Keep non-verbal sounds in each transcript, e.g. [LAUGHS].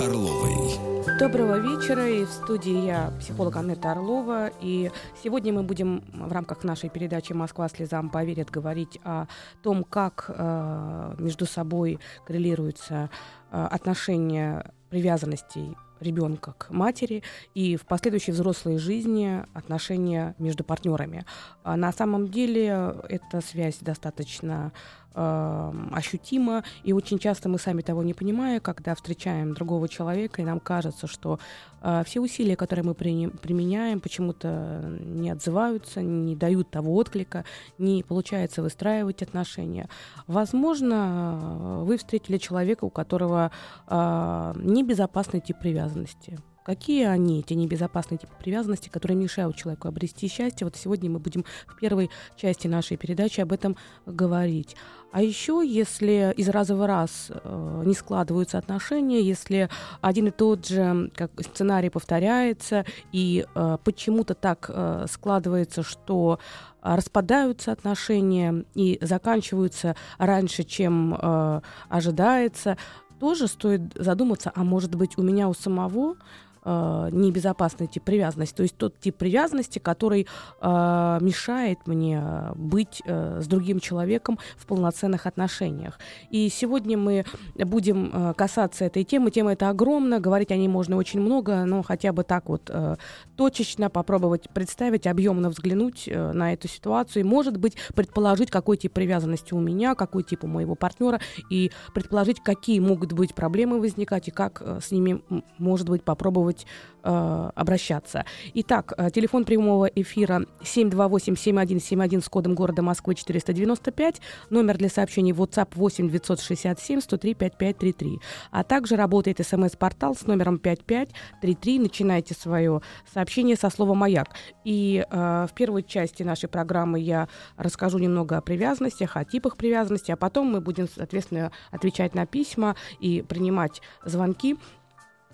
Орловой. Доброго вечера. И в студии я, психолог Анетта Орлова. И сегодня мы будем в рамках нашей передачи «Москва слезам поверит» говорить о том, как э, между собой коррелируются э, отношения привязанностей ребенка к матери и в последующей взрослой жизни отношения между партнерами. А на самом деле эта связь достаточно э, ощутима, и очень часто мы сами того не понимая, когда встречаем другого человека, и нам кажется, что э, все усилия, которые мы при, применяем, почему-то не отзываются, не дают того отклика, не получается выстраивать отношения. Возможно, вы встретили человека, у которого э, небезопасный тип привязанности Какие они, эти небезопасные типы привязанности, которые мешают человеку обрести счастье? Вот сегодня мы будем в первой части нашей передачи об этом говорить. А еще, если из раза в раз э, не складываются отношения, если один и тот же как, сценарий повторяется, и э, почему-то так э, складывается, что распадаются отношения и заканчиваются раньше, чем э, ожидается, тоже стоит задуматься, а может быть у меня у самого э, небезопасный тип привязанности, то есть тот тип привязанности, который э, мешает мне быть э, с другим человеком в полноценных отношениях. И сегодня мы будем э, касаться этой темы. Тема эта огромна, говорить о ней можно очень много, но хотя бы так вот э, точечно попробовать представить, объемно взглянуть э, на эту ситуацию и, может быть, предположить, какой тип привязанности у меня, какой тип у моего партнера, и предположить, какие могут быть проблемы возникать и как э, с ними, может быть, попробовать попробовать э, обращаться. Итак, э, телефон прямого эфира 728-7171 с кодом города Москвы 495, номер для сообщений WhatsApp 8 967 103 5533. А также работает смс-портал с номером 5533. Начинайте свое сообщение со слова «Маяк». И э, в первой части нашей программы я расскажу немного о привязанностях, о типах привязанности, а потом мы будем, соответственно, отвечать на письма и принимать звонки.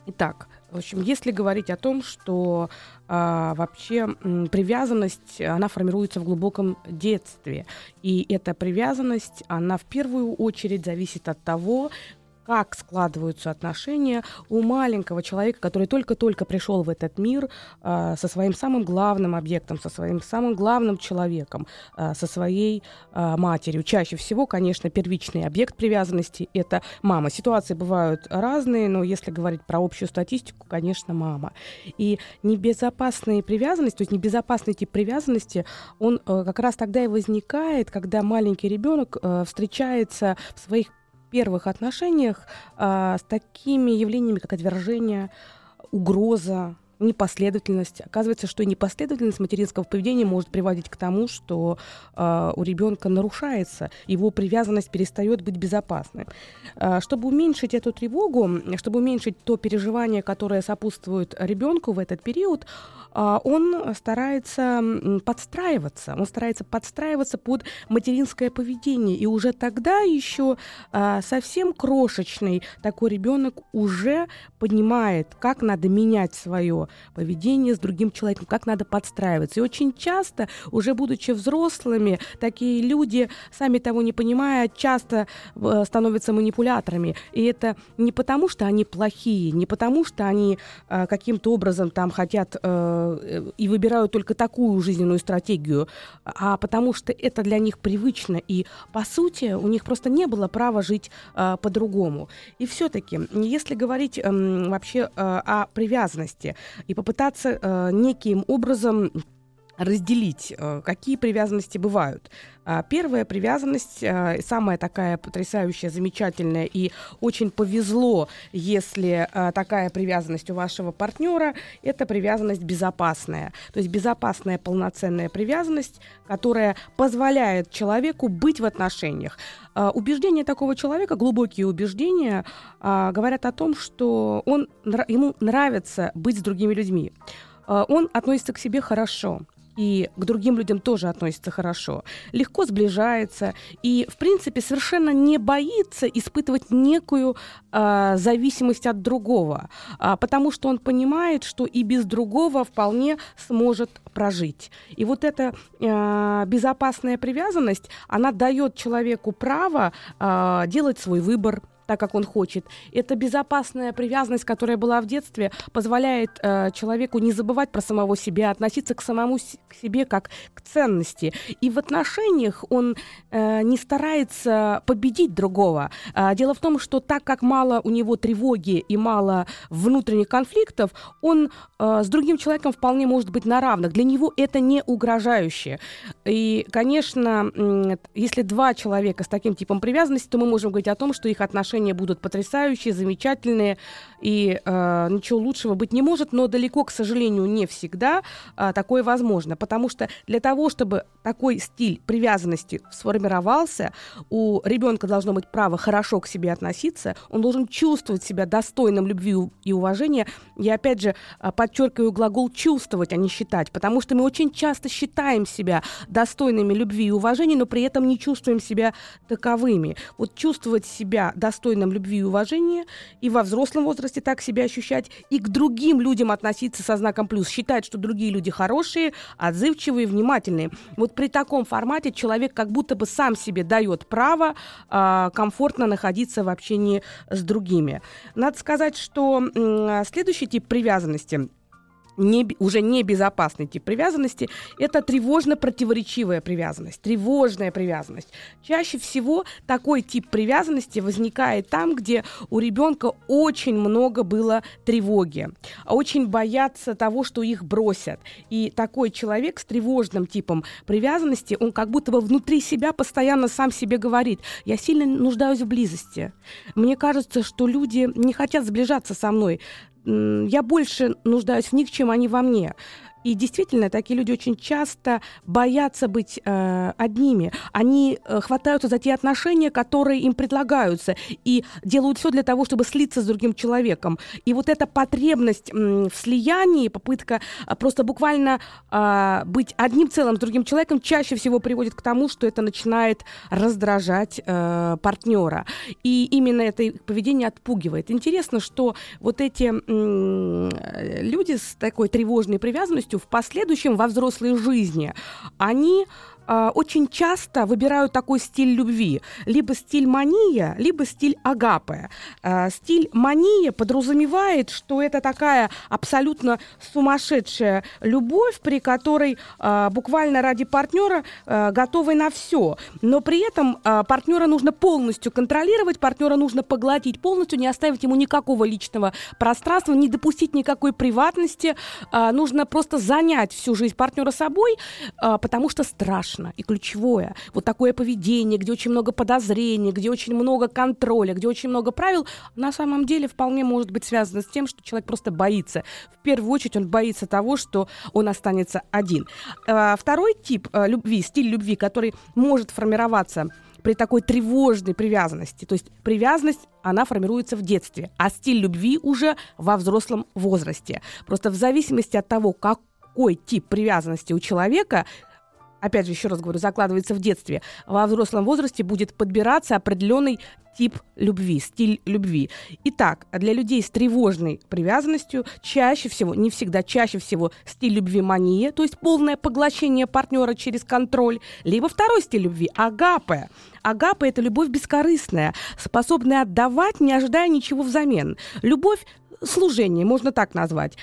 Итак, в общем, если говорить о том, что а, вообще м, привязанность, она формируется в глубоком детстве, и эта привязанность, она в первую очередь зависит от того, как складываются отношения у маленького человека, который только-только пришел в этот мир э, со своим самым главным объектом, со своим самым главным человеком, э, со своей э, матерью. Чаще всего, конечно, первичный объект привязанности – это мама. Ситуации бывают разные, но если говорить про общую статистику, конечно, мама. И небезопасная привязанность, то есть небезопасный тип привязанности, он э, как раз тогда и возникает, когда маленький ребенок э, встречается в своих первых отношениях а, с такими явлениями, как отвержение, угроза, непоследовательность. Оказывается, что непоследовательность материнского поведения может приводить к тому, что э, у ребенка нарушается, его привязанность перестает быть безопасной. Э, чтобы уменьшить эту тревогу, чтобы уменьшить то переживание, которое сопутствует ребенку в этот период, э, он старается подстраиваться, он старается подстраиваться под материнское поведение. И уже тогда еще э, совсем крошечный такой ребенок уже понимает, как надо менять свое поведение с другим человеком, как надо подстраиваться. И очень часто, уже будучи взрослыми, такие люди, сами того не понимая, часто э, становятся манипуляторами. И это не потому, что они плохие, не потому, что они э, каким-то образом там хотят э, и выбирают только такую жизненную стратегию, а потому что это для них привычно. И, по сути, у них просто не было права жить э, по-другому. И все-таки, если говорить э, вообще э, о привязанности, и попытаться э, неким образом разделить, э, какие привязанности бывают. А, первая привязанность, э, самая такая потрясающая, замечательная и очень повезло, если э, такая привязанность у вашего партнера, это привязанность безопасная. То есть безопасная полноценная привязанность, которая позволяет человеку быть в отношениях. А, убеждения такого человека, глубокие убеждения, а, говорят о том, что он, ему нравится быть с другими людьми. Он относится к себе хорошо и к другим людям тоже относится хорошо, легко сближается и, в принципе, совершенно не боится испытывать некую э, зависимость от другого, э, потому что он понимает, что и без другого вполне сможет прожить. И вот эта э, безопасная привязанность, она дает человеку право э, делать свой выбор, так, как он хочет. Это безопасная привязанность, которая была в детстве, позволяет э, человеку не забывать про самого себя, относиться к самому с- к себе как к ценности. И в отношениях он э, не старается победить другого. Э, дело в том, что так как мало у него тревоги и мало внутренних конфликтов, он э, с другим человеком вполне может быть на равных. Для него это не угрожающе. И, конечно, если два человека с таким типом привязанности, то мы можем говорить о том, что их отношения отношения будут потрясающие, замечательные, и э, ничего лучшего быть не может, но далеко, к сожалению, не всегда э, такое возможно, потому что для того, чтобы такой стиль привязанности сформировался, у ребенка должно быть право хорошо к себе относиться, он должен чувствовать себя достойным любви и уважения. Я опять же подчеркиваю глагол чувствовать, а не считать, потому что мы очень часто считаем себя достойными любви и уважения, но при этом не чувствуем себя таковыми. Вот чувствовать себя достойным достойным любви и уважения, и во взрослом возрасте так себя ощущать, и к другим людям относиться со знаком плюс, считать, что другие люди хорошие, отзывчивые, внимательные. Вот при таком формате человек как будто бы сам себе дает право э, комфортно находиться в общении с другими. Надо сказать, что э, следующий тип привязанности – не, уже не безопасный тип привязанности, это тревожно-противоречивая привязанность, тревожная привязанность. Чаще всего такой тип привязанности возникает там, где у ребенка очень много было тревоги, очень боятся того, что их бросят. И такой человек с тревожным типом привязанности, он как будто бы внутри себя постоянно сам себе говорит, я сильно нуждаюсь в близости. Мне кажется, что люди не хотят сближаться со мной я больше нуждаюсь в них, чем они во мне. И действительно, такие люди очень часто боятся быть э, одними. Они э, хватаются за те отношения, которые им предлагаются, и делают все для того, чтобы слиться с другим человеком. И вот эта потребность э, в слиянии, попытка э, просто буквально э, быть одним целым с другим человеком, чаще всего приводит к тому, что это начинает раздражать э, партнера. И именно это поведение отпугивает. Интересно, что вот эти э, люди с такой тревожной привязанностью в последующем во взрослой жизни, они э, очень часто выбирают такой стиль любви. Либо стиль мания, либо стиль агапы. Э, стиль мания подразумевает, что это такая абсолютно сумасшедшая любовь, при которой э, буквально ради партнера готовы на все. Но при этом партнера нужно полностью контролировать, партнера нужно поглотить полностью, не оставить ему никакого личного пространства, не допустить никакой приватности. Нужно просто занять всю жизнь партнера собой, потому что страшно страшно и ключевое. Вот такое поведение, где очень много подозрений, где очень много контроля, где очень много правил, на самом деле вполне может быть связано с тем, что человек просто боится. В первую очередь он боится того, что он останется один. А, второй тип э, любви, стиль любви, который может формироваться при такой тревожной привязанности. То есть привязанность, она формируется в детстве, а стиль любви уже во взрослом возрасте. Просто в зависимости от того, какой тип привязанности у человека, опять же, еще раз говорю, закладывается в детстве, во взрослом возрасте будет подбираться определенный тип любви, стиль любви. Итак, для людей с тревожной привязанностью чаще всего, не всегда, чаще всего стиль любви мания, то есть полное поглощение партнера через контроль, либо второй стиль любви – агапе. Агапе – это любовь бескорыстная, способная отдавать, не ожидая ничего взамен. Любовь служение, можно так назвать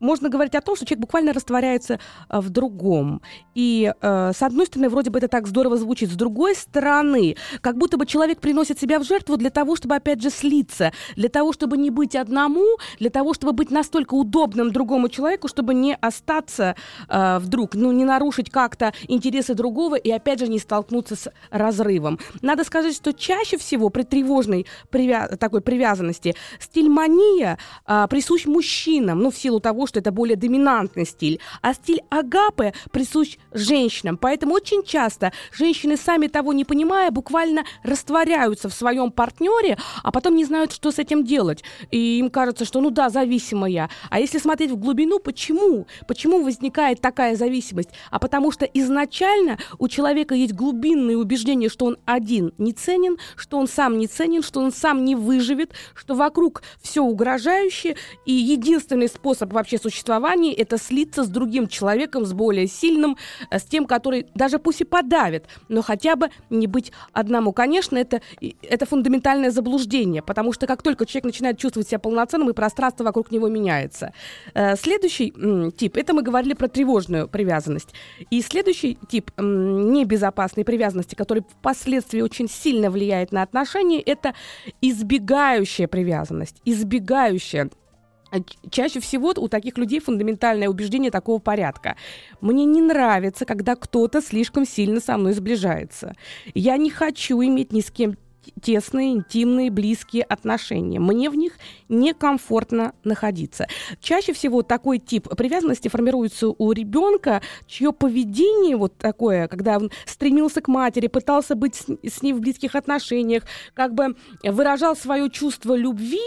можно говорить о том, что человек буквально растворяется э, в другом. И э, с одной стороны, вроде бы это так здорово звучит, с другой стороны, как будто бы человек приносит себя в жертву для того, чтобы опять же слиться, для того, чтобы не быть одному, для того, чтобы быть настолько удобным другому человеку, чтобы не остаться э, вдруг, ну, не нарушить как-то интересы другого и опять же не столкнуться с разрывом. Надо сказать, что чаще всего при тревожной привя- такой привязанности стиль мания э, присущ мужчинам, ну, в силу того, что это более доминантный стиль, а стиль агапы присущ женщинам. Поэтому очень часто женщины, сами того не понимая, буквально растворяются в своем партнере, а потом не знают, что с этим делать. И им кажется, что ну да, зависимая. А если смотреть в глубину, почему? Почему возникает такая зависимость? А потому что изначально у человека есть глубинные убеждения, что он один не ценен, что он сам не ценен, что он сам не выживет, что вокруг все угрожающее, и единственный способ вообще существования – это слиться с другим человеком, с более сильным, э, с тем, который даже пусть и подавит, но хотя бы не быть одному. Конечно, это, это фундаментальное заблуждение, потому что как только человек начинает чувствовать себя полноценным, и пространство вокруг него меняется. Э, следующий тип – это мы говорили про тревожную привязанность. И следующий тип небезопасной привязанности, который впоследствии очень сильно влияет на отношения, это избегающая привязанность, избегающая Чаще всего у таких людей фундаментальное убеждение такого порядка. Мне не нравится, когда кто-то слишком сильно со мной сближается. Я не хочу иметь ни с кем тесные, интимные, близкие отношения. Мне в них некомфортно находиться. Чаще всего такой тип привязанности формируется у ребенка, чье поведение вот такое, когда он стремился к матери, пытался быть с, ней в близких отношениях, как бы выражал свое чувство любви,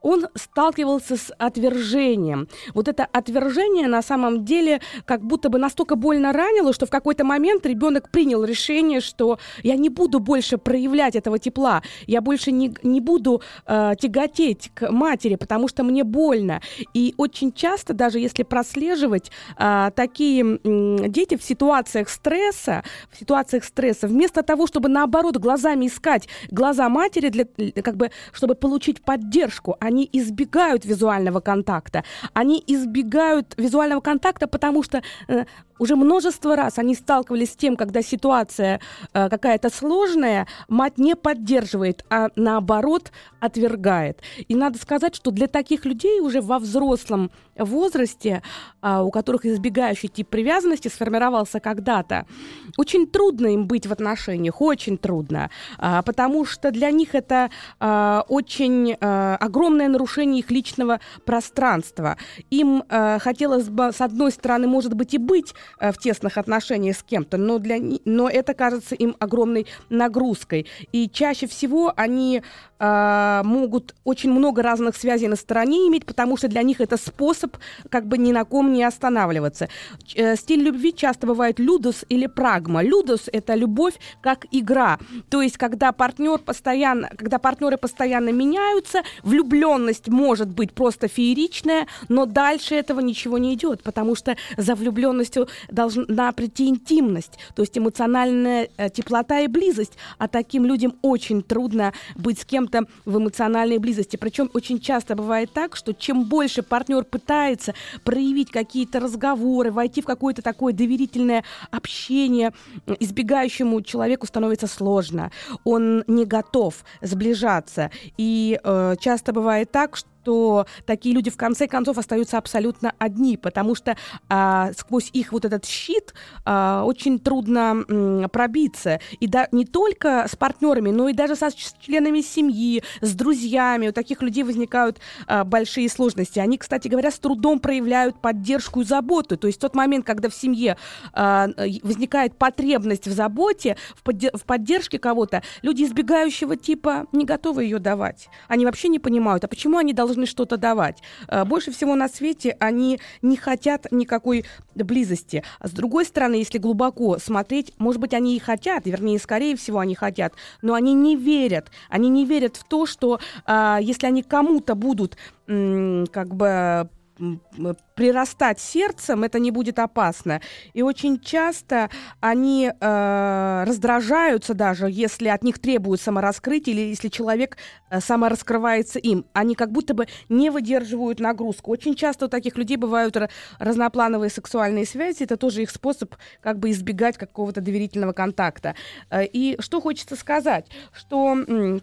он сталкивался с отвержением. Вот это отвержение на самом деле как будто бы настолько больно ранило, что в какой-то момент ребенок принял решение, что я не буду больше проявлять этого тепла, я больше не, не буду э, тяготеть к матери, потому что мне больно. И очень часто, даже если прослеживать э, такие э, дети в ситуациях стресса, в ситуациях стресса, вместо того, чтобы наоборот глазами искать глаза матери, для, как бы, чтобы получить поддержку, они избегают визуального контакта. Они избегают визуального контакта, потому что э, уже множество раз они сталкивались с тем, когда ситуация э, какая-то сложная, мать не поддерживает, а наоборот отвергает. И надо сказать, что для таких людей уже во взрослом возрасте, э, у которых избегающий тип привязанности сформировался когда-то, очень трудно им быть в отношениях, очень трудно, э, потому что для них это э, очень э, огромное нарушение их личного пространства. Им э, хотелось бы, с одной стороны, может быть, и быть в тесных отношениях с кем-то, но, для, но это кажется им огромной нагрузкой. И чаще всего они э, могут очень много разных связей на стороне иметь, потому что для них это способ как бы ни на ком не останавливаться. Э, стиль любви часто бывает людус или прагма. Людус — это любовь как игра. То есть, когда партнер постоянно, когда партнеры постоянно меняются, влюбленность может быть просто фееричная, но дальше этого ничего не идет, потому что за влюбленностью должна прийти интимность, то есть эмоциональная э, теплота и близость. А таким людям очень трудно быть с кем-то в эмоциональной близости. Причем очень часто бывает так, что чем больше партнер пытается проявить какие-то разговоры, войти в какое-то такое доверительное общение, избегающему человеку становится сложно. Он не готов сближаться. И э, часто бывает так, что что такие люди в конце концов остаются абсолютно одни, потому что а, сквозь их вот этот щит а, очень трудно м, пробиться. И да, не только с партнерами, но и даже со членами семьи, с друзьями. У таких людей возникают а, большие сложности. Они, кстати говоря, с трудом проявляют поддержку и заботу. То есть тот момент, когда в семье а, возникает потребность в заботе, в, подде- в поддержке кого-то, люди избегающего типа не готовы ее давать. Они вообще не понимают, а почему они должны должны что-то давать. Э, больше всего на свете они не хотят никакой близости. А с другой стороны, если глубоко смотреть, может быть, они и хотят, вернее, скорее всего, они хотят, но они не верят. Они не верят в то, что э, если они кому-то будут как бы прирастать сердцем, это не будет опасно. И очень часто они э, раздражаются даже, если от них требуют самораскрытия или если человек э, самораскрывается им. Они как будто бы не выдерживают нагрузку. Очень часто у таких людей бывают разноплановые сексуальные связи. Это тоже их способ как бы избегать какого-то доверительного контакта. Э, и что хочется сказать, что Э,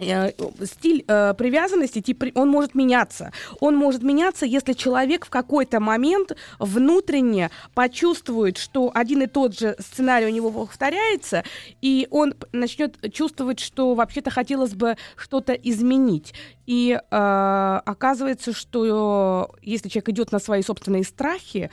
стиль э, привязанности, тип, он может меняться. Он может меняться, если человек в какой-то момент внутренне почувствует, что один и тот же сценарий у него повторяется, и он начнет чувствовать, что вообще-то хотелось бы что-то изменить. И э, оказывается, что если человек идет на свои собственные страхи,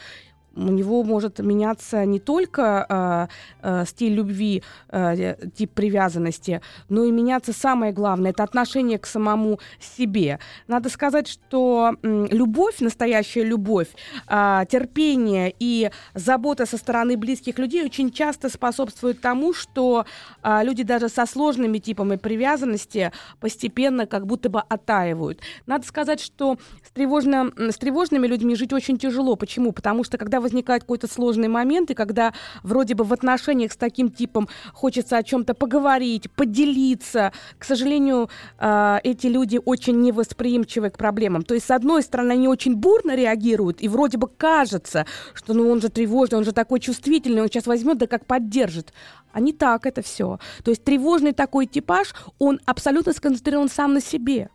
у него может меняться не только э, э, стиль любви, э, тип привязанности, но и меняться самое главное это отношение к самому себе. Надо сказать, что э, любовь, настоящая любовь, э, терпение и забота со стороны близких людей очень часто способствуют тому, что э, люди даже со сложными типами привязанности постепенно как будто бы оттаивают. Надо сказать, что с, тревожно, с тревожными людьми жить очень тяжело. Почему? Потому что когда возникает какой-то сложный момент, и когда вроде бы в отношениях с таким типом хочется о чем-то поговорить, поделиться, к сожалению, э, эти люди очень невосприимчивы к проблемам. То есть, с одной стороны, они очень бурно реагируют, и вроде бы кажется, что ну он же тревожный, он же такой чувствительный, он сейчас возьмет, да как поддержит. А не так это все. То есть тревожный такой типаж, он абсолютно сконцентрирован сам на себе.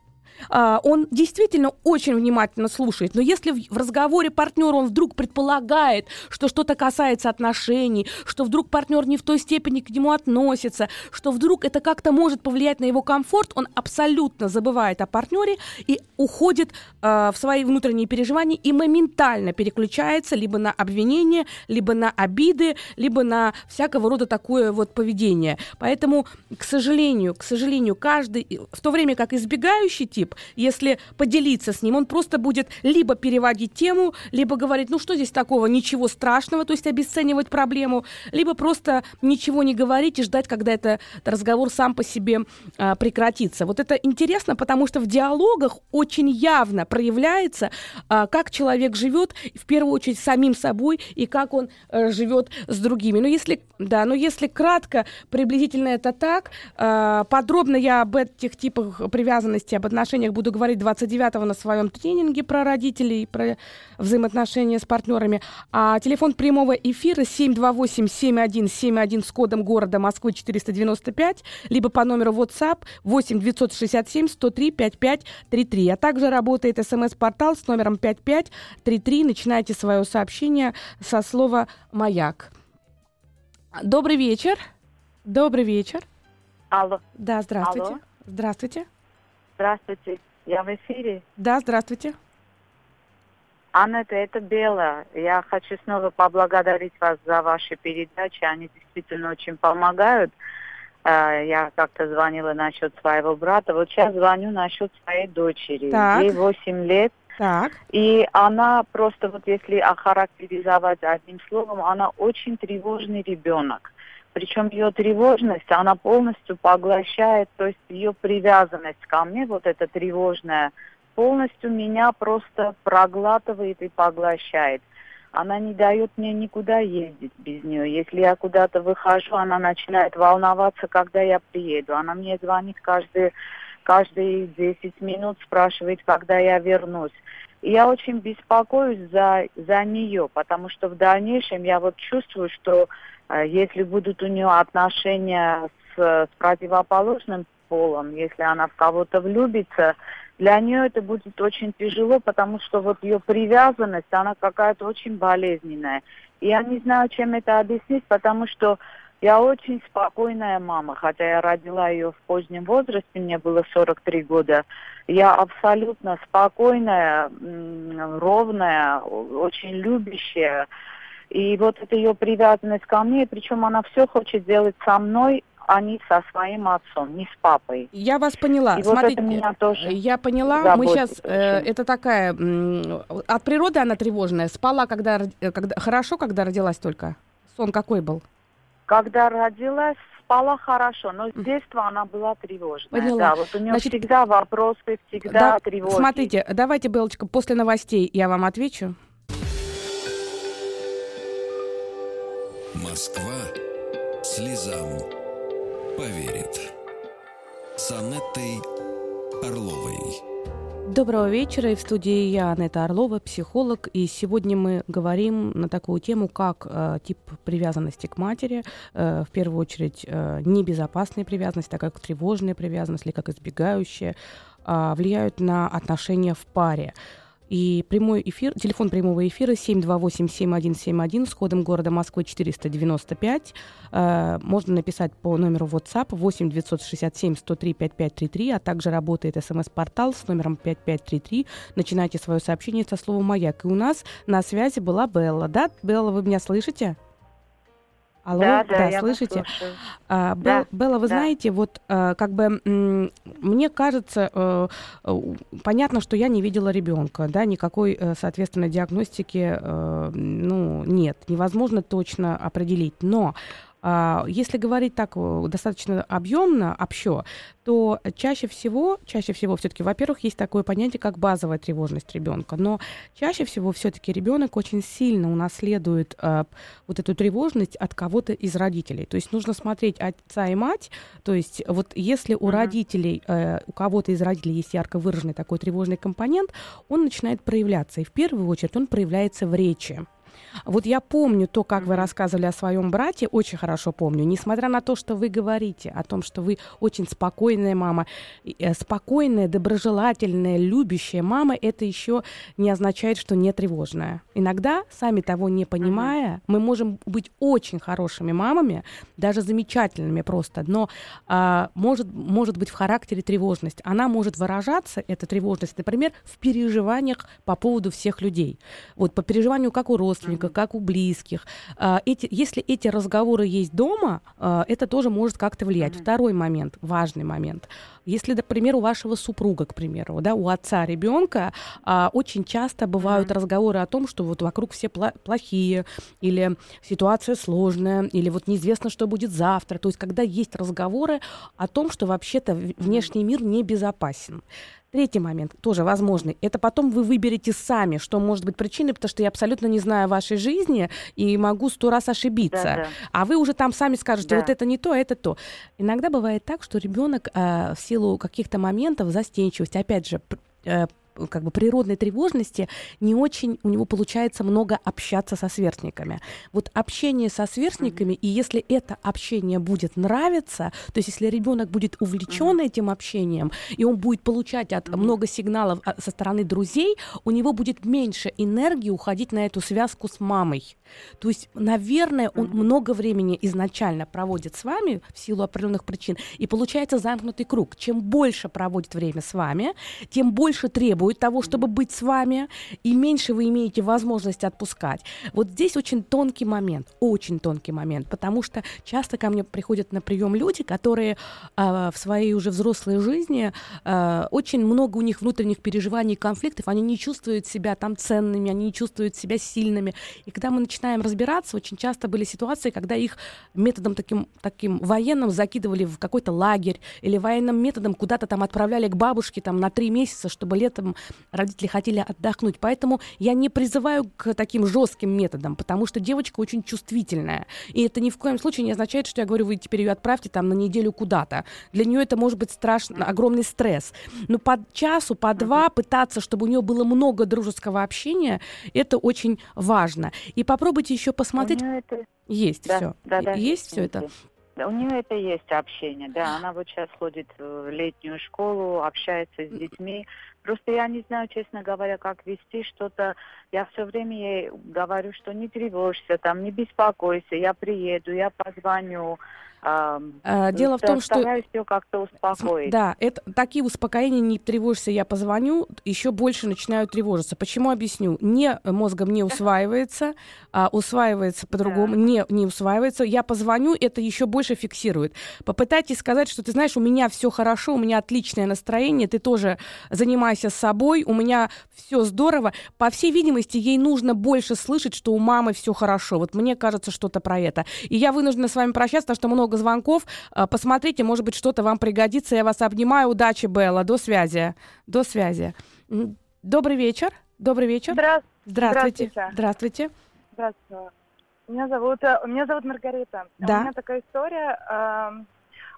А, он действительно очень внимательно слушает. Но если в разговоре партнера он вдруг предполагает, что что-то касается отношений, что вдруг партнер не в той степени к нему относится, что вдруг это как-то может повлиять на его комфорт, он абсолютно забывает о партнере и уходит э, в свои внутренние переживания и моментально переключается либо на обвинения, либо на обиды, либо на всякого рода такое вот поведение. Поэтому, к сожалению, к сожалению, каждый, в то время как избегающий тип, тип, если поделиться с ним, он просто будет либо переводить тему, либо говорить, ну что здесь такого, ничего страшного, то есть обесценивать проблему, либо просто ничего не говорить и ждать, когда это разговор сам по себе а, прекратится. Вот это интересно, потому что в диалогах очень явно проявляется, а, как человек живет, в первую очередь, самим собой и как он а, живет с другими. Но если, да, но если кратко, приблизительно это так, а, подробно я об этих типах привязанности, об отношениях отношениях буду говорить 29-го на своем тренинге про родителей, про взаимоотношения с партнерами. А телефон прямого эфира 728-7171 с кодом города Москвы 495, либо по номеру WhatsApp 8 967 103 5533. А также работает смс-портал с номером 5533. Начинайте свое сообщение со слова «Маяк». Добрый вечер. Добрый вечер. Алло. Да, здравствуйте. Алло. Здравствуйте. Здравствуйте. Я в эфире. Да, здравствуйте. Анна, это Бела. Я хочу снова поблагодарить вас за ваши передачи. Они действительно очень помогают. А, я как-то звонила насчет своего брата. Вот сейчас звоню насчет своей дочери. Так. Ей 8 лет. Так. И она просто, вот если охарактеризовать одним словом, она очень тревожный ребенок. Причем ее тревожность, она полностью поглощает, то есть ее привязанность ко мне, вот эта тревожная, полностью меня просто проглатывает и поглощает. Она не дает мне никуда ездить без нее. Если я куда-то выхожу, она начинает волноваться, когда я приеду. Она мне звонит каждые, каждые 10 минут, спрашивает, когда я вернусь. И я очень беспокоюсь за, за нее, потому что в дальнейшем я вот чувствую, что если будут у нее отношения с, с противоположным полом, если она в кого-то влюбится, для нее это будет очень тяжело, потому что вот ее привязанность, она какая-то очень болезненная. И я не знаю, чем это объяснить, потому что я очень спокойная мама, хотя я родила ее в позднем возрасте, мне было 43 года. Я абсолютно спокойная, ровная, очень любящая, и вот это ее привязанность ко мне, причем она все хочет делать со мной, а не со своим отцом, не с папой. Я вас поняла. И Смотрите, вот это меня тоже я поняла. Мы сейчас э, это такая от природы она тревожная. Спала, когда, э, когда хорошо, когда родилась только. Сон какой был? Когда родилась, спала хорошо, но с детства она была тревожная. Поняла. Да, вот у нее Значит, всегда вопросы, всегда да, тревоги. Смотрите, давайте, Белочка, после новостей я вам отвечу. Москва слезам поверит. С Анеттой Орловой. Доброго вечера. И в студии я, Анетта Орлова, психолог. И сегодня мы говорим на такую тему, как э, тип привязанности к матери. Э, в первую очередь, э, небезопасная привязанность, так как тревожная привязанность или как избегающая, э, влияют на отношения в паре. И прямой эфир, телефон прямого эфира 728-7171 с кодом города Москвы 495. Э, можно написать по номеру WhatsApp 8 967 103 5533, а также работает смс-портал с номером 5533. Начинайте свое сообщение со словом «Маяк». И у нас на связи была Белла. Да, Белла, вы меня слышите? Алло, да, да, да слышите? А, Бел- Да, Белла, вы да. знаете, вот а, как бы м, мне кажется, э, понятно, что я не видела ребенка, да, никакой, соответственно, диагностики, ну, нет, невозможно точно определить. Но а, если говорить так достаточно объемно, общо, то чаще всего, чаще всего все-таки, во-первых, есть такое понятие, как базовая тревожность ребенка, но чаще всего все-таки ребенок очень сильно унаследует э, вот эту тревожность от кого-то из родителей. То есть нужно смотреть отца и мать. То есть вот если у Мгм. родителей, э, у кого-то из родителей есть ярко выраженный такой тревожный компонент, он начинает проявляться. И в первую очередь он проявляется в речи. Вот я помню то, как вы рассказывали о своем брате, очень хорошо помню. Несмотря на то, что вы говорите о том, что вы очень спокойная мама, э, спокойная, доброжелательная, любящая мама, это еще не означает, что не тревожная. Иногда, сами того не понимая, мы можем быть очень хорошими мамами, даже замечательными просто, но а, может, может быть в характере тревожность. Она может выражаться, эта тревожность, например, в переживаниях по поводу всех людей. Вот по переживанию как у родственника, как у близких. А, эти, если эти разговоры есть дома, а, это тоже может как-то влиять. Второй момент, важный момент. Если, например, у вашего супруга, к примеру, да, у отца ребенка а, очень часто бывают разговоры о том, что вот вокруг все плохие, или ситуация сложная, или вот неизвестно, что будет завтра. То есть, когда есть разговоры о том, что вообще-то внешний мир небезопасен. Третий момент, тоже возможный, это потом вы выберете сами, что может быть причиной, потому что я абсолютно не знаю вашей жизни и могу сто раз ошибиться. Да, да. А вы уже там сами скажете, Да. вот это не то, это то. Иногда бывает так, что ребенок в силу каких-то моментов застенчивости, опять же, э, как бы природной тревожности не очень у него получается много общаться со сверстниками. Вот общение со сверстниками, и если это общение будет нравиться, то есть если ребенок будет увлечен этим общением, и он будет получать от Мгм. много сигналов а, со стороны друзей, у него будет меньше энергии уходить на эту связку с мамой. То есть, наверное, он Мгм. много времени изначально проводит с вами в силу определенных причин, и получается замкнутый круг. Чем больше проводит время с вами, тем больше требует того, чтобы быть с вами, и меньше вы имеете возможность отпускать. Вот здесь очень тонкий момент, очень тонкий момент, потому что часто ко мне приходят на прием люди, которые а, в своей уже взрослой жизни а, очень много у них внутренних переживаний и конфликтов, они не чувствуют себя там ценными, они не чувствуют себя сильными. И когда мы начинаем разбираться, очень часто были ситуации, когда их методом таким, таким военным закидывали в какой-то лагерь или военным методом куда-то там отправляли к бабушке там на три месяца, чтобы летом родители хотели отдохнуть. Поэтому я не призываю к таким жестким методам, потому что девочка очень чувствительная. И это ни в коем случае не означает, что я говорю, вы теперь ее отправьте там на неделю куда-то. Для нее это может быть страшно, огромный стресс. Но по часу, по два пытаться, чтобы у нее было много дружеского общения, это очень важно. И попробуйте еще посмотреть. У нее это Есть Да, все. да, да, есть все это. У нее это есть общение, да. Она вот сейчас ходит в летнюю школу, общается с детьми. Просто я не знаю, честно говоря, как вести что-то. Я все время ей говорю, что не тревожься, там, не беспокойся, я приеду, я позвоню. А, Дело в том, что ее как-то успокоить. Да, это такие успокоения, не тревожься, я позвоню, еще больше начинают тревожиться. Почему объясню? Не мозгом не усваивается, а усваивается по-другому, Да. не, не усваивается. Я позвоню, это еще больше фиксирует. Попытайтесь сказать, что ты знаешь, у меня все хорошо, у меня отличное настроение, ты тоже занимайся собой, у меня все здорово. По всей видимости, ей нужно больше слышать, что у мамы все хорошо. Вот мне кажется, что-то про это. И я вынуждена с вами прощаться, потому что много звонков. А, Посмотрите, может быть, что-то вам пригодится. Я вас обнимаю. Удачи, Белла. До связи. До связи. Добрый вечер. Добрый вечер. Здра- Здравствуйте. здравствуйте. Здравствуйте. Здравствуйте. Меня зовут, э, меня зовут Маргарита. Да. У меня такая история.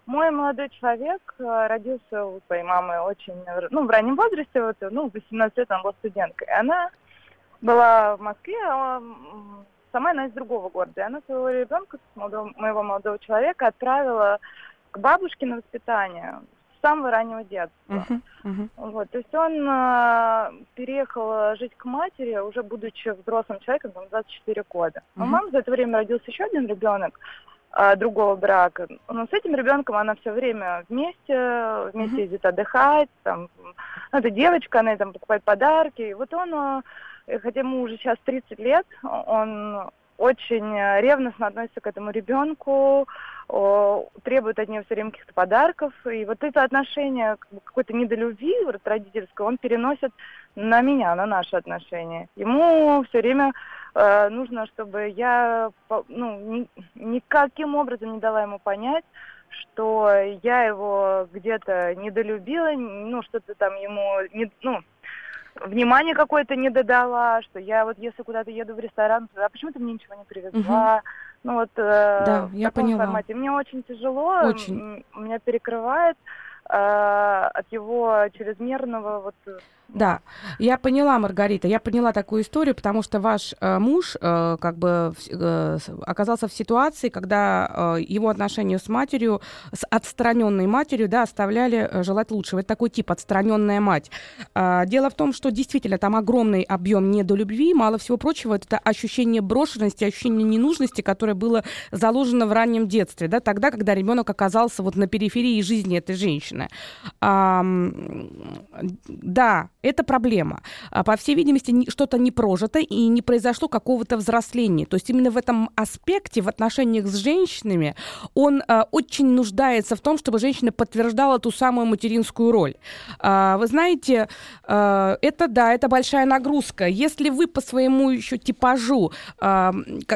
Мой молодой человек э, родился у своей мамы очень, ну, в раннем возрасте, вот, ну, 18 лет он был студенткой. Она была в Москве, а сама она из другого города. И она своего ребенка, молодого, моего молодого человека, отправила к бабушке на воспитание с самого раннего детства. Uh-huh, uh-huh. Вот, то есть он э, переехал жить к матери, уже будучи взрослым человеком, там, 24 года. Uh-huh. У мамы за это время родился еще один ребенок, э, другого брака. Но с этим ребенком она все время вместе, вместе uh-huh. ездит отдыхать, там, ну, это девочка, она там покупает подарки. И вот он, э, хотя ему уже сейчас 30 лет, он очень ревностно относится к этому ребенку, требует от нее все время каких-то подарков. И вот это отношение какой-то недолюбви родительского он переносит на меня, на наши отношения. Ему все время э, нужно, чтобы я ну, ни, никаким образом не дала ему понять, что я его где-то недолюбила, ну, что-то там ему, не, ну, внимание какое-то не додала, что я вот если куда-то еду в ресторан, а почему ты мне ничего не привезла? Угу. Ну вот э, да, в я таком поняла. формате. Мне очень тяжело, очень. меня перекрывает э, от его чрезмерного вот да, я поняла, Маргарита, я поняла такую историю, потому что ваш э, муж э, как бы э, оказался в ситуации, когда э, его отношения с матерью, с отстраненной матерью, да, оставляли э, желать лучшего. Это такой тип отстраненная мать. Э, дело в том, что действительно там огромный объем недолюбви, мало всего прочего, это ощущение брошенности, ощущение ненужности, которое было заложено в раннем детстве, да, тогда, когда ребенок оказался вот на периферии жизни этой женщины. Э, да, это проблема. А, по всей видимости, что-то не прожито и не произошло какого-то взросления. То есть именно в этом аспекте, в отношениях с женщинами, он а, очень нуждается в том, чтобы женщина подтверждала ту самую материнскую роль. А, вы знаете, а, это да, это большая нагрузка. Если вы по своему еще типажу а,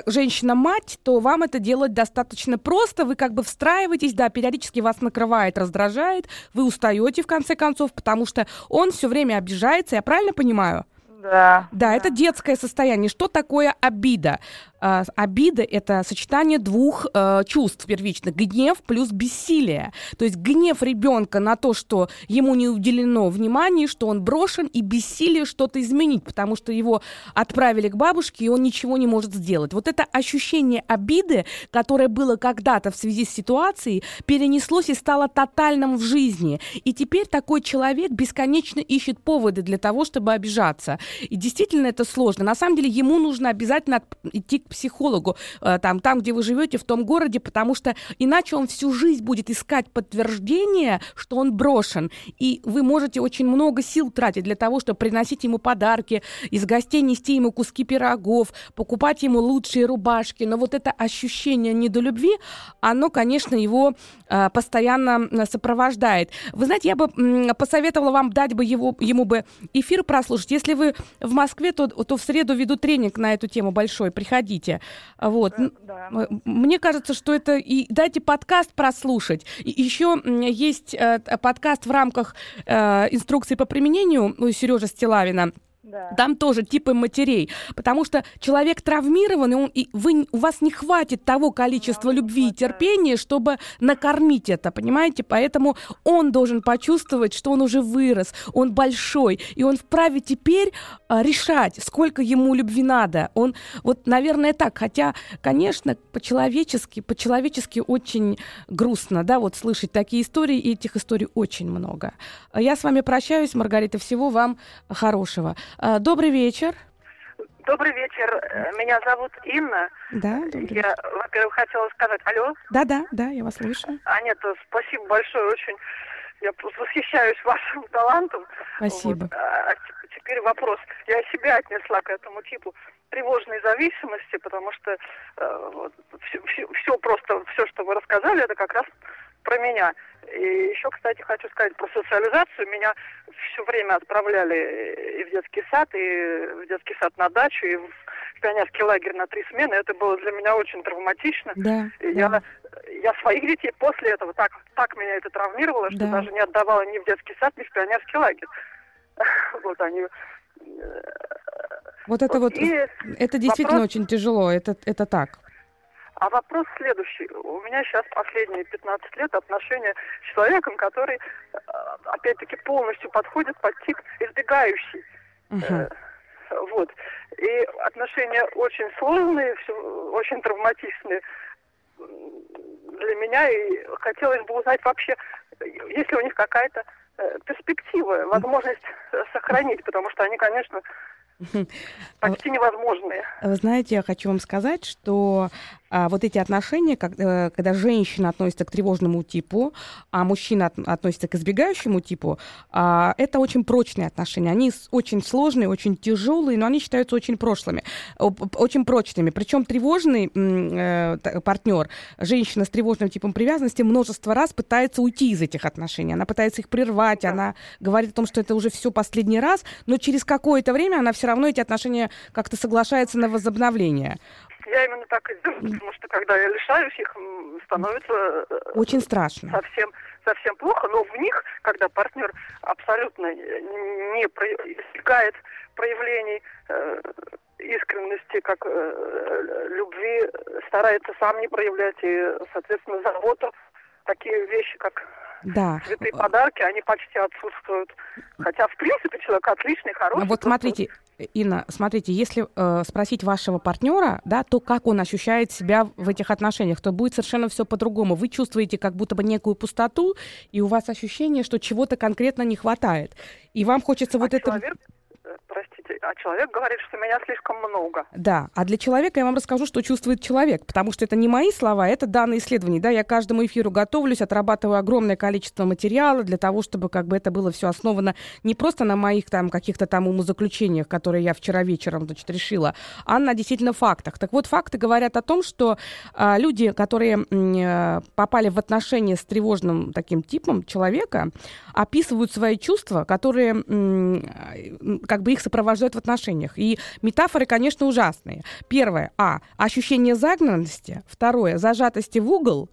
женщина-мать, то вам это делать достаточно просто. Вы как бы встраиваетесь, да, периодически вас накрывает, раздражает, вы устаете в конце концов, потому что он все время обижается я правильно понимаю? Да, да, это детское состояние. Что такое обида? Э, обида — это сочетание двух э, чувств первичных. Гнев плюс бессилие. То есть гнев ребенка на то, что ему не уделено внимания, что он брошен, и бессилие что-то изменить, потому что его отправили к бабушке, и он ничего не может сделать. Вот это ощущение обиды, которое было когда-то в связи с ситуацией, перенеслось и стало тотальным в жизни. И теперь такой человек бесконечно ищет поводы для того, чтобы обижаться. И действительно это сложно. На самом деле ему нужно обязательно идти к психологу э, там, там, где вы живете, в том городе, потому что иначе он всю жизнь будет искать подтверждение, что он брошен. И вы можете очень много сил тратить для того, чтобы приносить ему подарки, из гостей нести ему куски пирогов, покупать ему лучшие рубашки. Но вот это ощущение недолюбви, оно, конечно, его э, постоянно сопровождает. Вы знаете, я бы посоветовала вам дать бы его, ему бы эфир прослушать. Если вы в Москве, то, то в среду веду тренинг на эту тему большой. Приходите хотите. Вот. Да, да. Мне кажется, что это... И дайте подкаст прослушать. И еще есть э, подкаст в рамках э, инструкции по применению у Сережи Стилавина. Да. Там тоже типы матерей, потому что человек травмирован, и, он, и вы, у вас не хватит того количества да, любви и терпения, чтобы накормить это, понимаете? Поэтому он должен почувствовать, что он уже вырос, он большой, и он вправе теперь а, решать, сколько ему любви надо. Он, вот, наверное, так, хотя, конечно, по-человечески, по-человечески очень грустно, да, вот слышать такие истории, и этих историй очень много. Я с вами прощаюсь, Маргарита, всего вам хорошего. А, добрый вечер. Добрый вечер. Меня зовут Инна. Да, добрый Я, во-первых, хотела сказать алло. Да, да, да, я вас слышу. А нет, спасибо большое, очень я просто восхищаюсь вашим [LAUGHS] талантом. Спасибо. Вот. А, теперь вопрос. Я себя отнесла к этому типу тревожной зависимости, потому что э, вот, все, все, все просто, все, что вы рассказали, это как раз про меня. И еще, кстати, хочу сказать про социализацию. Меня все время отправляли и в детский сад, и в детский сад на дачу, и в пионерский лагерь на три смены. Это было для меня очень травматично. Да, я, да. я своих детей после этого так, так меня это травмировало, что да. даже не отдавала ни в детский сад, ни в пионерский лагерь. [LAUGHS] Вот они вот это вот, вот это действительно вопрос... очень тяжело, это, это так. А вопрос следующий. У меня сейчас последние 15 лет отношения с человеком, который, э, опять-таки, полностью подходит под тип избегающий. Мгм. Вот. И отношения очень сложные, все, очень травматичные для меня. И хотелось бы узнать вообще, есть ли у них какая-то э, перспектива, возможность сохранить, потому что они, конечно, почти невозможные. Вы знаете, я хочу вам сказать, что а, вот эти отношения, как, э, когда женщина относится к тревожному типу, а мужчина от- относится к избегающему типу, а, это очень прочные отношения. Они очень сложные, очень тяжелые, но они считаются очень прошлыми, очень прочными. Причем тревожный э, партнер, женщина с тревожным типом привязанности, множество раз пытается уйти из этих отношений. Она пытается их прервать, Да. она говорит о том, что это уже все последний раз, но через какое-то время она все равно эти отношения как-то соглашается на возобновление. Я именно так и делаю, потому что когда я лишаюсь их, становится э, Очень страшно. совсем, совсем плохо, но в них, когда партнер абсолютно не про- избегает проявлений э, искренности, как э, любви, старается сам не проявлять, и, соответственно, заботу, такие вещи, как Да. цветы, подарки, они почти отсутствуют. Хотя, в принципе, человек отличный, хороший. Вот смотрите, Инна, смотрите, если э, спросить вашего партнера, да, то как он ощущает себя в этих отношениях, то будет совершенно все по-другому. Вы чувствуете как будто бы некую пустоту, и у вас ощущение, что чего-то конкретно не хватает. И вам хочется вот а это... человек, э, простите, а человек говорит, что меня слишком много. Да, а для человека я вам расскажу, что чувствует человек, потому что это не мои слова, это данные исследований. Да, я к каждому эфиру готовлюсь, отрабатываю огромное количество материала для того, чтобы как бы это было все основано не просто на моих там каких-то там умозаключениях, которые я вчера вечером, значит, решила, а на действительно фактах. Так вот, факты говорят о том, что а, люди, которые э, попали в отношения с тревожным таким типом человека, описывают свои чувства, которые э, как бы их сопровождают в отношениях. И метафоры, конечно, ужасные. Первое, а, ощущение загнанности. Второе, зажатости в угол.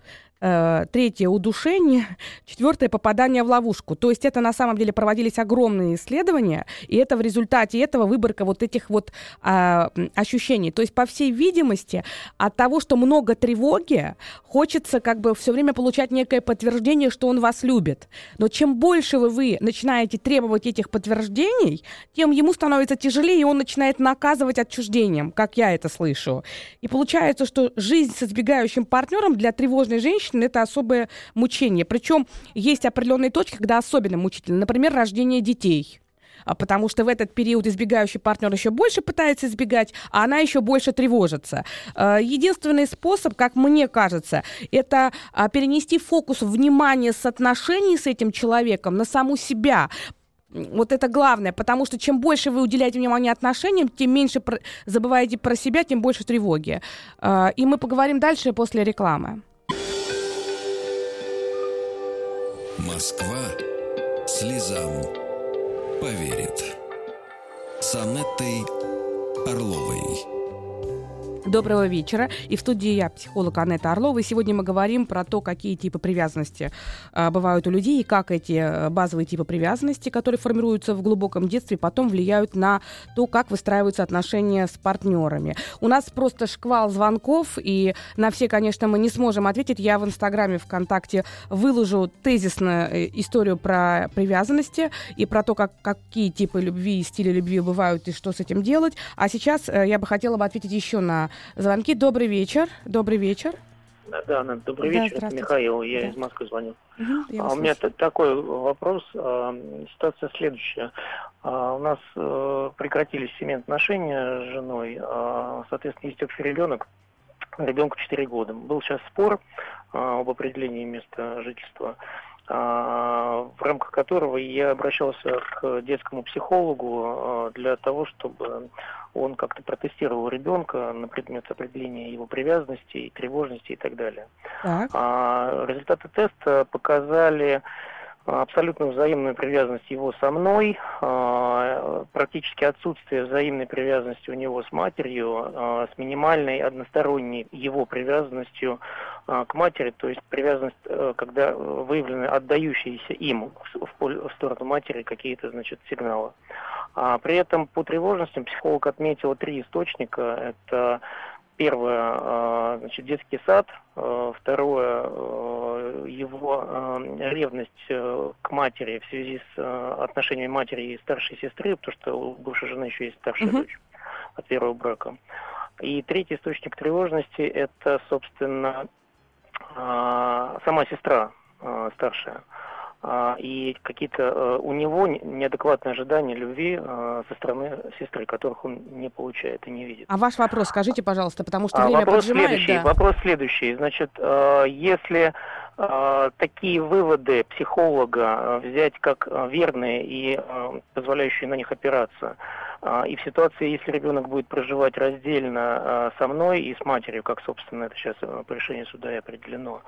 Э, Третье – удушение. [LAUGHS] Четвертое – попадание в ловушку. То есть это на самом деле проводились огромные исследования, и это в результате этого выборка вот этих вот а, ощущений. То есть, по всей видимости, от того, что много тревоги, хочется как бы все время получать некое подтверждение, что он вас любит. Но чем больше вы, вы начинаете требовать этих подтверждений, тем ему становится тяжелее, и он начинает наказывать отчуждением, как я это слышу. И получается, что жизнь с избегающим партнером для тревожной женщины это особое мучение. Причем есть определенные точки, когда особенно мучительно. Например, рождение детей. А потому что в этот период избегающий партнер еще больше пытается избегать, а она еще больше тревожится. Э, Единственный способ, как мне кажется, это а, перенести фокус внимания с отношений с этим человеком на саму себя. Вот это главное, потому что чем больше вы уделяете внимание отношениям, тем меньше про- забываете про себя, тем больше тревоги. И мы поговорим дальше после рекламы. Москва слезам поверит. С Анеттой Орловой. Доброго вечера. И в студии я, психолог Анетта Орлова. И сегодня мы говорим про то, какие типы привязанности а, бывают у людей, и как эти а, базовые типы привязанности, которые формируются в глубоком детстве, потом влияют на то, как выстраиваются отношения с партнерами. У нас просто шквал звонков, и на все, конечно, мы не сможем ответить. Я в Инстаграме, ВКонтакте выложу тезисно э, историю про привязанности и про то, как, какие типы любви и стили любви бывают, и что с этим делать. А сейчас э, я бы хотела бы ответить еще на звонки. Добрый вечер. Добрый вечер. Да, да, добрый Да, вечер, это. Михаил, я Да. из Москвы звоню. Я А у меня такой вопрос. а, Ситуация следующая. А, У нас э, прекратились семейные отношения с женой, а, соответственно, истекший ребенок, ребенку 4 года. Был сейчас спор а, об определении места жительства, а, в рамках которого я обращался к детскому психологу а, для того, чтобы он как-то протестировал ребенка на предмет определения его привязанности, и тревожности и так далее. Так. А, Результаты теста показали абсолютно взаимную привязанность его со мной, а, практически отсутствие взаимной привязанности у него с матерью, а, с минимальной односторонней его привязанностью а, к матери, то есть привязанность, э, когда э, выявлены отдающиеся им в, сторону матери какие-то, значит, сигналы. При этом по тревожностям психолог отметил три источника. Это Первое, значит, детский сад. Второе, его ревность к матери в связи с отношениями матери и старшей сестры, потому что у бывшей жены еще есть старшая uh-huh. дочь от первого брака. И третий источник тревожности – это, собственно, сама сестра старшая. А, и какие-то э, у него неадекватные ожидания любви э, со стороны сестры, которых он не получает и не видит. А ваш вопрос скажите, пожалуйста, потому что а, время вопрос поджимает. Следующий, да. Вопрос следующий. Значит, э, если такие выводы психолога взять как верные и позволяющие на них опираться, и в ситуации, если ребенок будет проживать раздельно со мной и с матерью, как, собственно, это сейчас по решению суда и определено,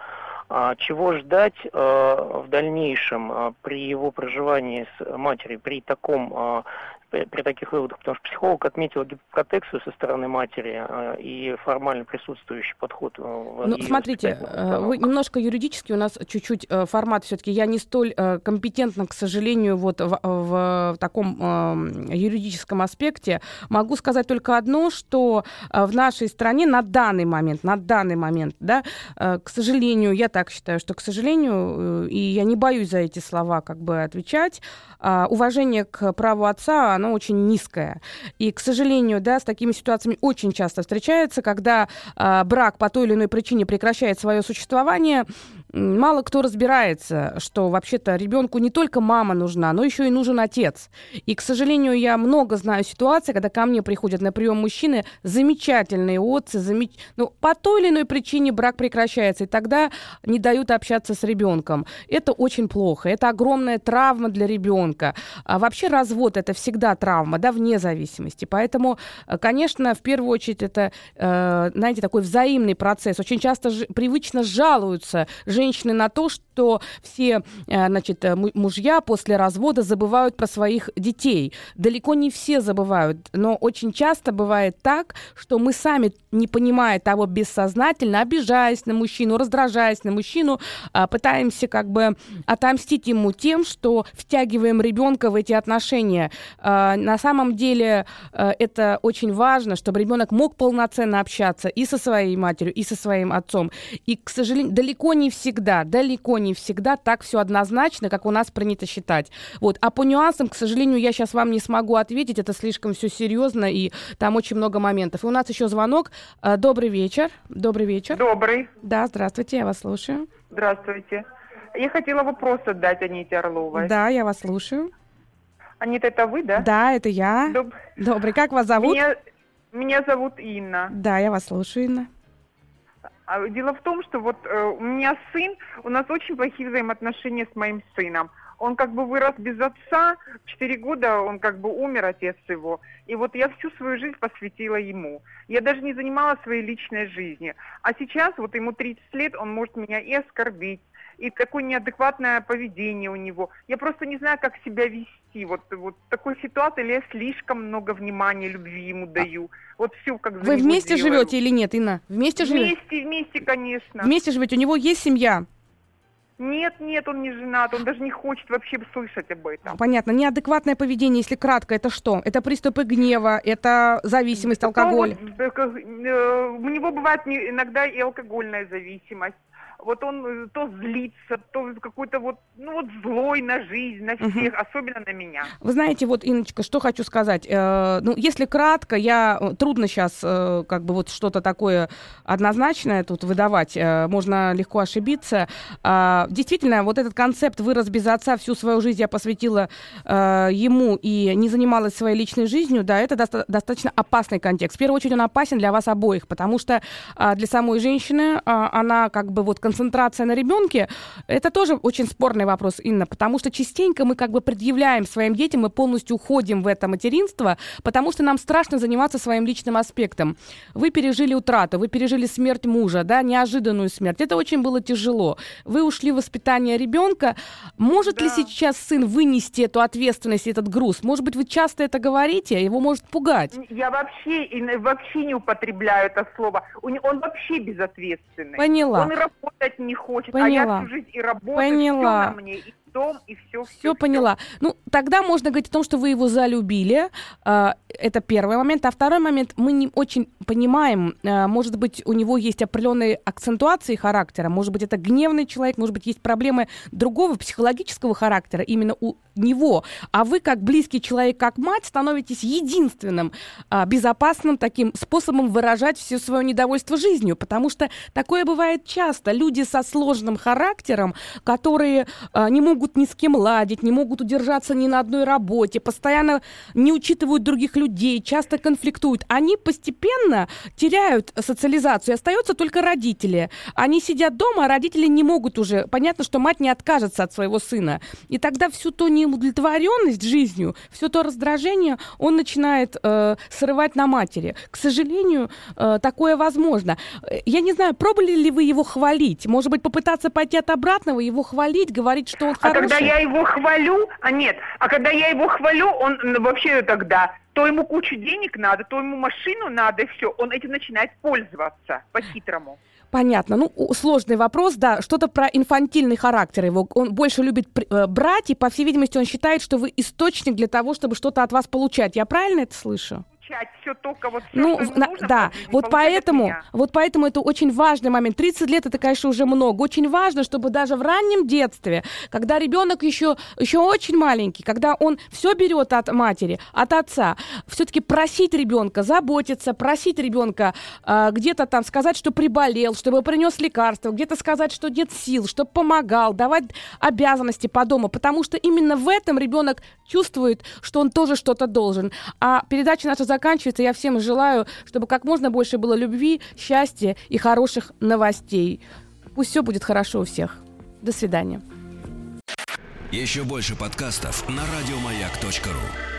чего ждать э, в дальнейшем э, при его проживании с матерью, при таком при таких выводах, потому что психолог отметил гипопротекцию со стороны матери э, и формально присутствующий подход. Э, в ну, смотрите, э, вы немножко юридически у нас чуть-чуть э, формат все-таки. Я не столь э, компетентна, к сожалению, вот в, в, в таком э, юридическом аспекте. Могу сказать только одно, что э, в нашей стране на данный момент, на данный момент, да, э, к сожалению, я так считаю, что, к сожалению, э, и я не боюсь за эти слова как бы отвечать, э, уважение к праву отца, оно очень низкое. И, к сожалению, да, с такими ситуациями очень часто встречается, когда э, брак по той или иной причине прекращает свое существование, мало кто разбирается, что вообще-то ребенку не только мама нужна, но еще и нужен отец. И, к сожалению, я много знаю ситуаций, когда ко мне приходят на прием мужчины замечательные отцы, замеч... ну, по той или иной причине брак прекращается, и тогда не дают общаться с ребенком. Это очень плохо, это огромная травма для ребенка. А вообще развод это всегда травма, да, вне зависимости. Поэтому, э, конечно, в первую очередь это, э, знаете, такой взаимный процесс. Очень часто привычно жалуются женщины женщины на то, что все э, значит, э, мужья после развода забывают про своих детей. Далеко не все забывают, но очень часто бывает так, что мы сами, не понимая того бессознательно, обижаясь на мужчину, раздражаясь на мужчину, а, пытаемся как бы отомстить ему тем, что втягиваем ребенка в эти отношения. А, на самом деле э, это очень важно, чтобы ребенок мог полноценно общаться и со своей матерью, и со своим отцом. И, к сожалению, далеко не всегда всегда, далеко не всегда так все однозначно, как у нас принято считать. Вот. А по нюансам, к сожалению, я сейчас вам не смогу ответить, это слишком все серьезно, и там очень много моментов. И у нас еще звонок. Э, добрый вечер. Добрый вечер. Добрый. Да, здравствуйте, я вас слушаю. Здравствуйте. Я хотела вопрос задать Аните Орловой. Да, я вас слушаю. Анита, это вы, да? Да, это я. Доб... Добрый. Как вас зовут? Меня, меня зовут Инна. Да, я вас слушаю, Инна. А, дело в том, что вот э, у меня сын, у нас очень плохие взаимоотношения с моим сыном. Он как бы вырос без отца, четыре года он как бы умер, отец его. И вот я всю свою жизнь посвятила ему. Я даже не занималась своей личной жизнью. А сейчас, вот ему 30 лет, он может меня и оскорбить, и такое неадекватное поведение у него. Я просто не знаю, как себя вести. Вот, вот в такой ситуации я слишком много внимания, любви ему даю. Вот все как Вы вместе делаю. живете или нет, Инна? Вместе живете? Вместе, вместе, конечно. Вместе живете? У него есть семья? Нет, нет, он не женат, он даже не хочет вообще слышать об этом. Понятно. Неадекватное поведение, если кратко, это что? Это приступы гнева, это зависимость, алкоголь? Ну, вот, э, у него бывает иногда и алкогольная зависимость вот он э, то злится, то какой-то вот, ну вот злой на жизнь, на всех, угу. особенно на меня. Вы знаете, вот, Инночка, что хочу сказать. Э, ну, если кратко, я э, трудно сейчас э, как бы вот что-то такое однозначное тут выдавать, э, можно легко ошибиться. Э, действительно, вот этот концепт «вырос без отца», всю свою жизнь я посвятила э, ему и не занималась своей личной жизнью, да, это доста- достаточно опасный контекст. В первую очередь он опасен для вас обоих, потому что э, для самой женщины э, она как бы вот концентрация на ребенке, это тоже очень спорный вопрос, Инна, потому что частенько мы как бы предъявляем своим детям, мы полностью уходим в это материнство, потому что нам страшно заниматься своим личным аспектом. Вы пережили утрату, вы пережили смерть мужа, да, неожиданную смерть. Это очень было тяжело. Вы ушли в воспитание ребенка. Может да. ли сейчас сын вынести эту ответственность, этот груз? Может быть, вы часто это говорите, его может пугать? Я вообще, вообще не употребляю это слово. Он вообще безответственный. Поняла. Он и работает не хочет, Поняла. а я всю жизнь и работаю, Поняла. все на мне, и дом и все. Все поняла. Ну, тогда можно говорить о том, что вы его залюбили. А, это первый момент. А второй момент, мы не очень понимаем, а, может быть, у него есть определенные акцентуации характера, может быть, это гневный человек, может быть, есть проблемы другого психологического характера именно у него. А вы, как близкий человек, как мать, становитесь единственным а, безопасным таким способом выражать все свое недовольство жизнью, потому что такое бывает часто. Люди со сложным характером, которые а, не могут ни с кем ладить, не могут удержаться ни на одной работе, постоянно не учитывают других людей, часто конфликтуют, они постепенно теряют социализацию, остаются только родители. Они сидят дома, а родители не могут уже. Понятно, что мать не откажется от своего сына. И тогда всю неудовлетворенность жизнью, все то раздражение он начинает э, срывать на матери. К сожалению, э, такое возможно. Я не знаю, пробовали ли вы его хвалить? Может быть, попытаться пойти от обратного, его хвалить, говорить, что он хороший? А когда я его хвалю, а нет, а когда я его хвалю, он вообще тогда то ему кучу денег надо, то ему машину надо, и все. Он этим начинает пользоваться по-хитрому. Понятно. Ну, сложный вопрос, да. Что-то про инфантильный характер его. Он больше любит э, брать, и, по всей видимости, он считает, что вы источник для того, чтобы что-то от вас получать. Я правильно это слышу? Получать все только вот все, ну, что на, нужно, да, вот поэтому, вот поэтому это очень важный момент. 30 лет это, конечно, уже много. Очень важно, чтобы даже в раннем детстве, когда ребенок еще, еще очень маленький, когда он все берет от матери, от отца, все-таки просить ребенка заботиться, просить ребенка э, где-то там сказать, что приболел, чтобы принес лекарство, где-то сказать, что нет сил, чтобы помогал, давать обязанности по дому, потому что именно в этом ребенок чувствует, что он тоже что-то должен. А передача наша заканчивается. Я всем желаю, чтобы как можно больше было любви, счастья и хороших новостей. Пусть все будет хорошо у всех. До свидания. Еще больше подкастов на радиомаяк.ру